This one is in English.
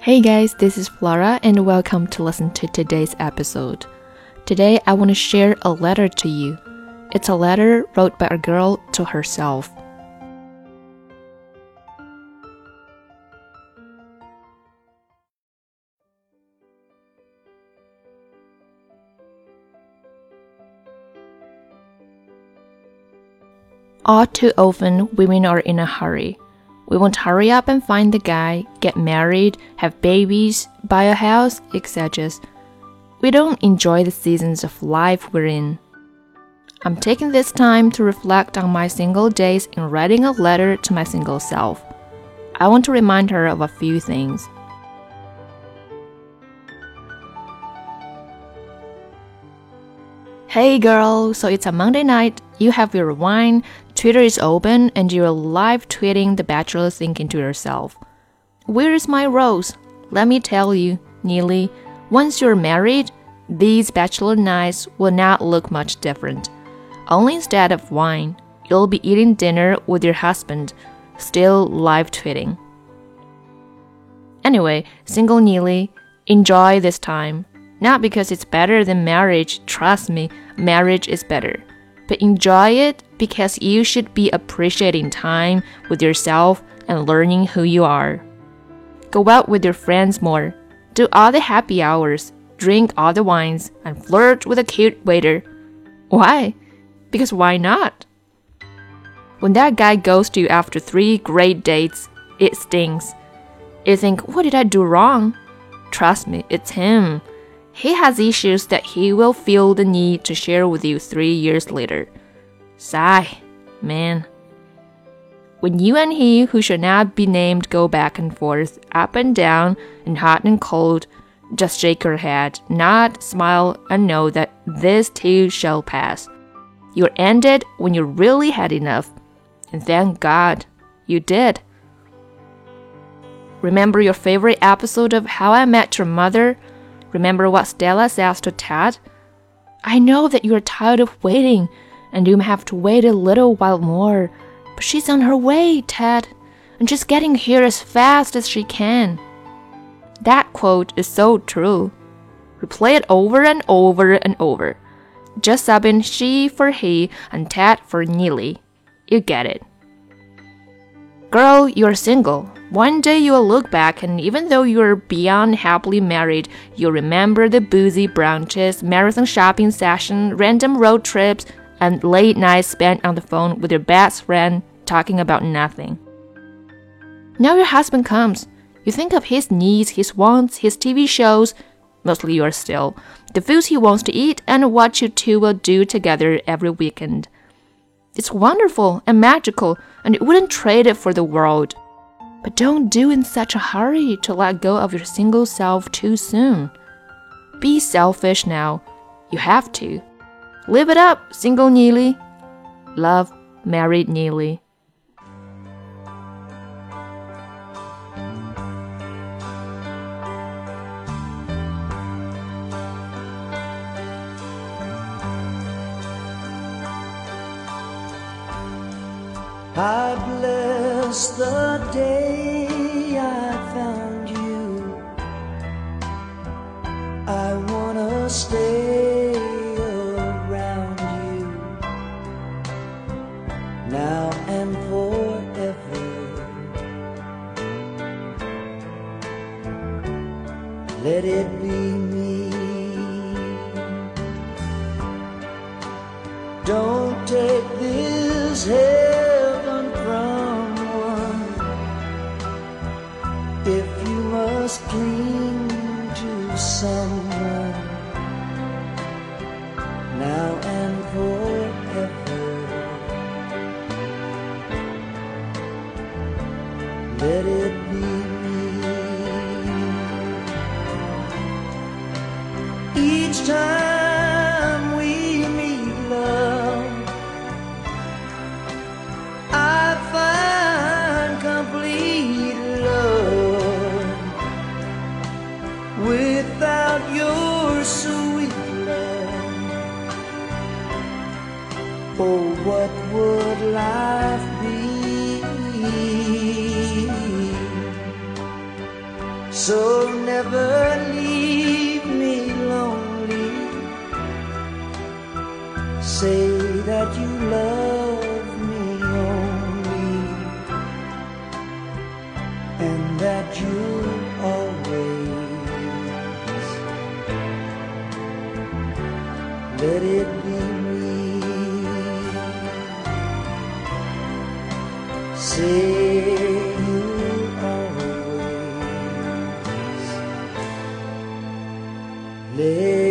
Hey guys, this is Flora and welcome to listen to today's episode. Today I want to share a letter to you. It's a letter wrote by a girl to herself. All too often, women are in a hurry. We want to hurry up and find the guy, get married, have babies, buy a house, etc. We don't enjoy the seasons of life we're in. I'm taking this time to reflect on my single days and writing a letter to my single self. I want to remind her of a few things. Hey girl, so it's a Monday night. You have your wine, Twitter is open, and you're live tweeting The Bachelor thinking to yourself, Where is my rose? Let me tell you, Neely, once you're married, these bachelor nights will not look much different. Only instead of wine, you'll be eating dinner with your husband, still live tweeting. Anyway, single Neely, enjoy this time. Not because it's better than marriage, trust me, marriage is better. But enjoy it because you should be appreciating time with yourself and learning who you are. Go out with your friends more, do all the happy hours, drink all the wines, and flirt with a cute waiter. Why? Because why not? When that guy goes to you after three great dates, it stings. You think, what did I do wrong? Trust me, it's him. He has issues that he will feel the need to share with you three years later. Sigh, man. When you and he, who should not be named, go back and forth, up and down, and hot and cold, just shake your head, nod, smile, and know that this too shall pass. You're ended when you really had enough. And thank God you did. Remember your favorite episode of How I Met Your Mother? Remember what Stella says to Ted? I know that you're tired of waiting, and you may have to wait a little while more, but she's on her way, Ted, and she's getting here as fast as she can. That quote is so true. Replay it over and over and over. Just in she for he and Ted for Neely. You get it. Girl, you're single. One day you'll look back, and even though you're beyond happily married, you'll remember the boozy brunches, marathon shopping session, random road trips, and late nights spent on the phone with your best friend talking about nothing. Now your husband comes. You think of his needs, his wants, his TV shows, mostly yours still, the foods he wants to eat, and what you two will do together every weekend. It's wonderful and magical, and you wouldn't trade it for the world. But don't do in such a hurry to let go of your single self too soon. Be selfish now. You have to. Live it up, single Neely. Love, married Neely. I bless the day Let it be me. Don't take this heaven from one if you must cling to someone now and forever. Let it be without your sweet love. Oh, what would life be? So never leave. it be me? Say you always live.